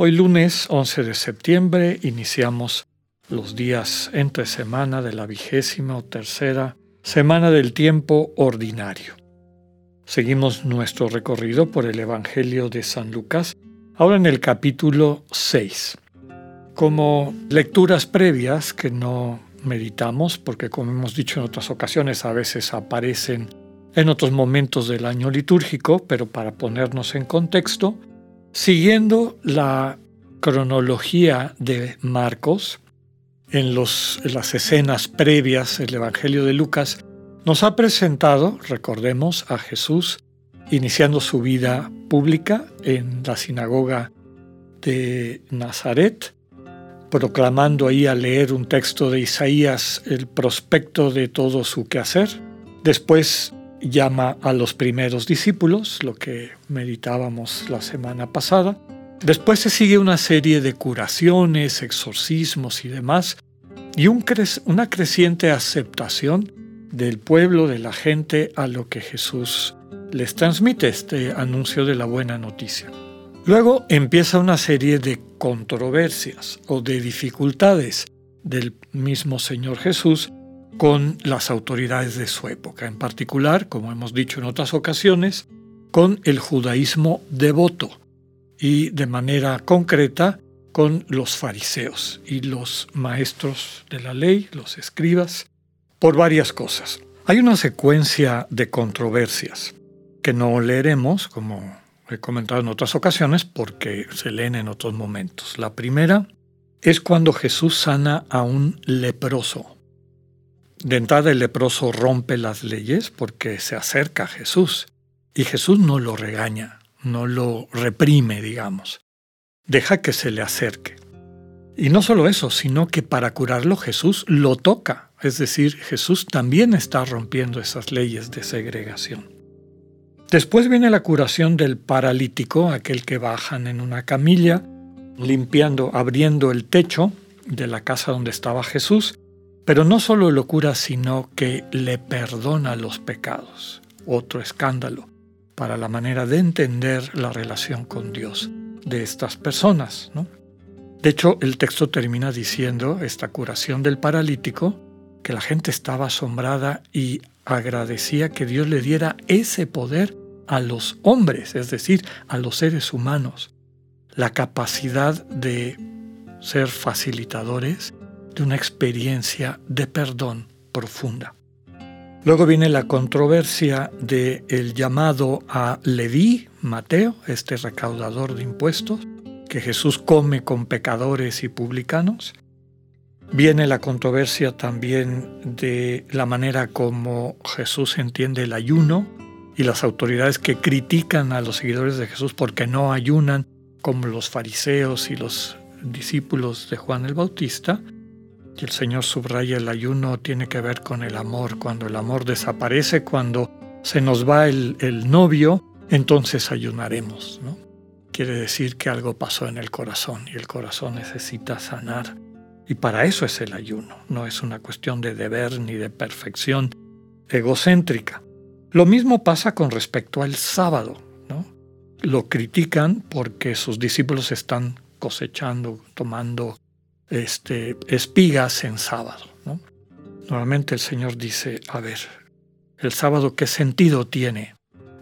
Hoy lunes 11 de septiembre iniciamos los días entre semana de la vigésima o tercera semana del tiempo ordinario. Seguimos nuestro recorrido por el Evangelio de San Lucas, ahora en el capítulo 6. Como lecturas previas que no meditamos, porque como hemos dicho en otras ocasiones, a veces aparecen en otros momentos del año litúrgico, pero para ponernos en contexto, siguiendo la cronología de Marcos, en, los, las escenas previas del Evangelio de Lucas, nos ha presentado, recordemos, a Jesús iniciando su vida pública en la sinagoga de Nazaret, proclamando ahí al leer un texto de Isaías el prospecto de todo su quehacer. Después llama a los primeros discípulos, lo que meditábamos la semana pasada. Después se sigue una serie de curaciones, exorcismos y demás, y una creciente aceptación del pueblo, de la gente, a lo que Jesús les transmite, este anuncio de la buena noticia. Luego empieza una serie de controversias o de dificultades del mismo Señor Jesús con las autoridades de su época, en particular, como hemos dicho en otras ocasiones, con el judaísmo devoto y de manera concreta con los fariseos y los maestros de la ley, los escribas, por varias cosas. Hay una secuencia de controversias que no leeremos, como he comentado en otras ocasiones porque se leen en otros momentos. La primera es cuando Jesús sana a un leproso. De entrada el leproso rompe las leyes porque se acerca a Jesús y Jesús no lo regaña, no lo reprime, digamos. Deja que se le acerque. Y no solo eso, sino que para curarlo Jesús lo toca. Es decir, Jesús también está rompiendo esas leyes de segregación. Después viene la curación del paralítico, aquel que bajan en una camilla, limpiando, abriendo el techo de la casa donde estaba Jesús, pero no solo lo cura, sino que le perdona los pecados. Otro escándalo para la manera de entender la relación con Dios de estas personas. De hecho, el texto termina diciendo, esta curación del paralítico, que la gente estaba asombrada y agradecía que Dios le diera ese poder a los hombres, es decir, a los seres humanos, la capacidad de ser facilitadores de una experiencia de perdón profunda. Luego viene la controversia del el llamado a Leví, Mateo, este recaudador de impuestos, que Jesús come con pecadores y publicanos. Viene la controversia también de la manera como Jesús entiende el ayuno y las autoridades que critican a los seguidores de Jesús porque no ayunan como los fariseos y los discípulos de Juan el Bautista. El Señor subraya el ayuno tiene que ver con el amor. Cuando el amor desaparece, cuando se nos va el, el novio, entonces ayunaremos. ¿no? Quiere decir que algo pasó en el corazón y el corazón necesita sanar. Y para eso es el ayuno, no es una cuestión de deber ni de perfección egocéntrica. Lo mismo pasa con respecto al sábado. ¿no? Lo critican porque sus discípulos están cosechando, tomando este, espigas en sábado. ¿no? Normalmente el Señor dice, a ver, ¿el sábado qué sentido tiene?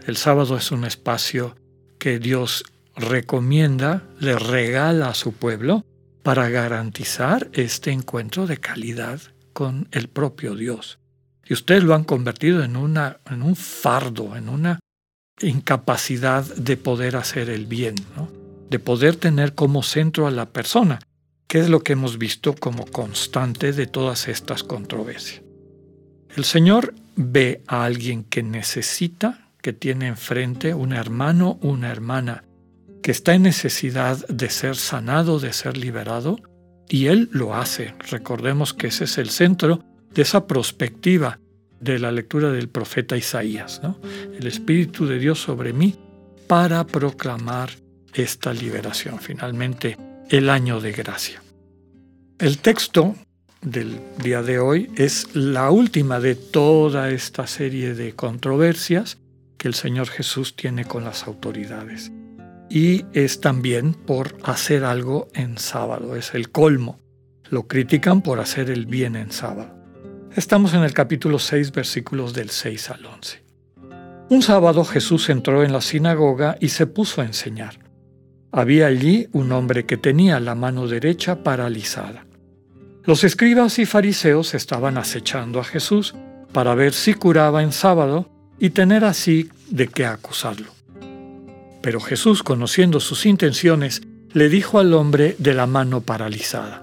El sábado es un espacio que Dios recomienda, le regala a su pueblo para garantizar este encuentro de calidad con el propio Dios. Y ustedes lo han convertido en, una, en un fardo, en una incapacidad de poder hacer el bien, de poder tener como centro a la persona, que es lo que hemos visto como constante de todas estas controversias. El Señor ve a alguien que necesita que tiene enfrente un hermano, una hermana, que está en necesidad de ser sanado, de ser liberado, Y Él lo hace. Recordemos que ese es el centro de esa perspectiva de la lectura del profeta Isaías. El Espíritu de Dios sobre mí para proclamar esta liberación. Finalmente, el año de gracia. El texto del día de hoy es la última de toda esta serie de controversias que el Señor Jesús tiene con las autoridades. Y es también por hacer algo en sábado, es el colmo. Lo critican por hacer el bien en sábado. Estamos en el capítulo 6, versículos del 6 al 11. Un sábado Jesús entró en la sinagoga y se puso a enseñar. Había allí un hombre que tenía la mano derecha paralizada. Los escribas y fariseos estaban acechando a Jesús para ver si curaba en sábado y tener así de qué acusarlo. Pero Jesús, conociendo sus intenciones, le dijo al hombre de la mano paralizada,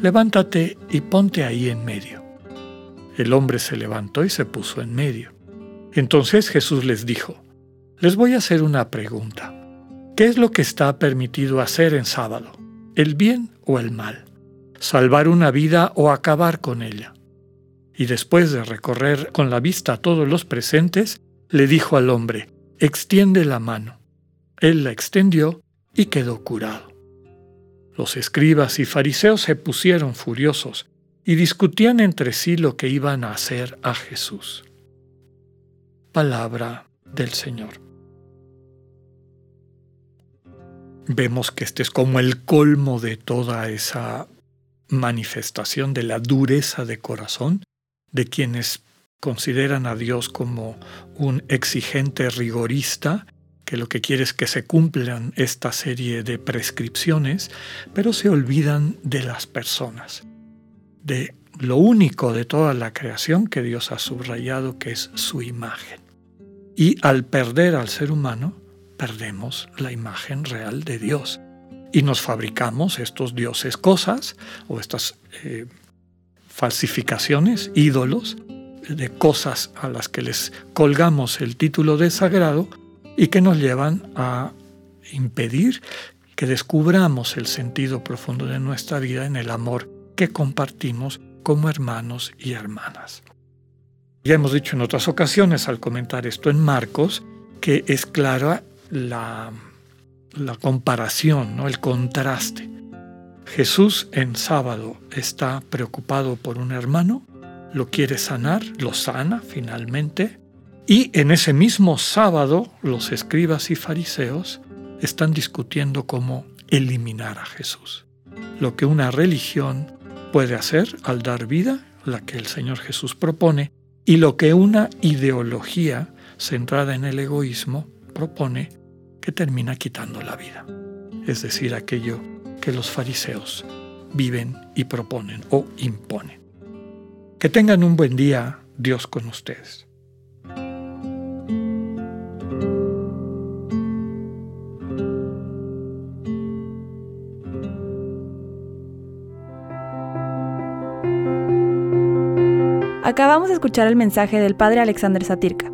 Levántate y ponte ahí en medio. El hombre se levantó y se puso en medio. Entonces Jesús les dijo, Les voy a hacer una pregunta. ¿Qué es lo que está permitido hacer en sábado? ¿El bien o el mal? ¿Salvar una vida o acabar con ella? Y después de recorrer con la vista a todos los presentes, le dijo al hombre, extiende la mano. Él la extendió y quedó curado. Los escribas y fariseos se pusieron furiosos y discutían entre sí lo que iban a hacer a Jesús. Palabra del Señor. Vemos que este es como el colmo de toda esa manifestación de la dureza de corazón de quienes consideran a Dios como un exigente rigorista, que lo que quiere es que se cumplan esta serie de prescripciones, pero se olvidan de las personas, de lo único de toda la creación que Dios ha subrayado, que es su imagen. Y al perder al ser humano, perdemos la imagen real de Dios. Y nos fabricamos estos dioses cosas o estas eh, falsificaciones, ídolos, de cosas a las que les colgamos el título de sagrado y que nos llevan a impedir que descubramos el sentido profundo de nuestra vida en el amor que compartimos como hermanos y hermanas. Ya hemos dicho en otras ocasiones al comentar esto en Marcos que es clara la, comparación, ¿no? el contraste Jesús en sábado está preocupado por un hermano, lo quiere sanar, lo sana finalmente, y en ese mismo sábado los escribas y fariseos están discutiendo cómo eliminar a Jesús. Lo que una religión puede hacer al dar vida, la que el Señor Jesús propone, y lo que una ideología centrada en el egoísmo propone, que termina quitando la vida. Es decir, aquello que los fariseos viven y proponen o imponen. Que tengan un buen día, Dios con ustedes. Acabamos de escuchar el mensaje del Padre Alexander Satirka.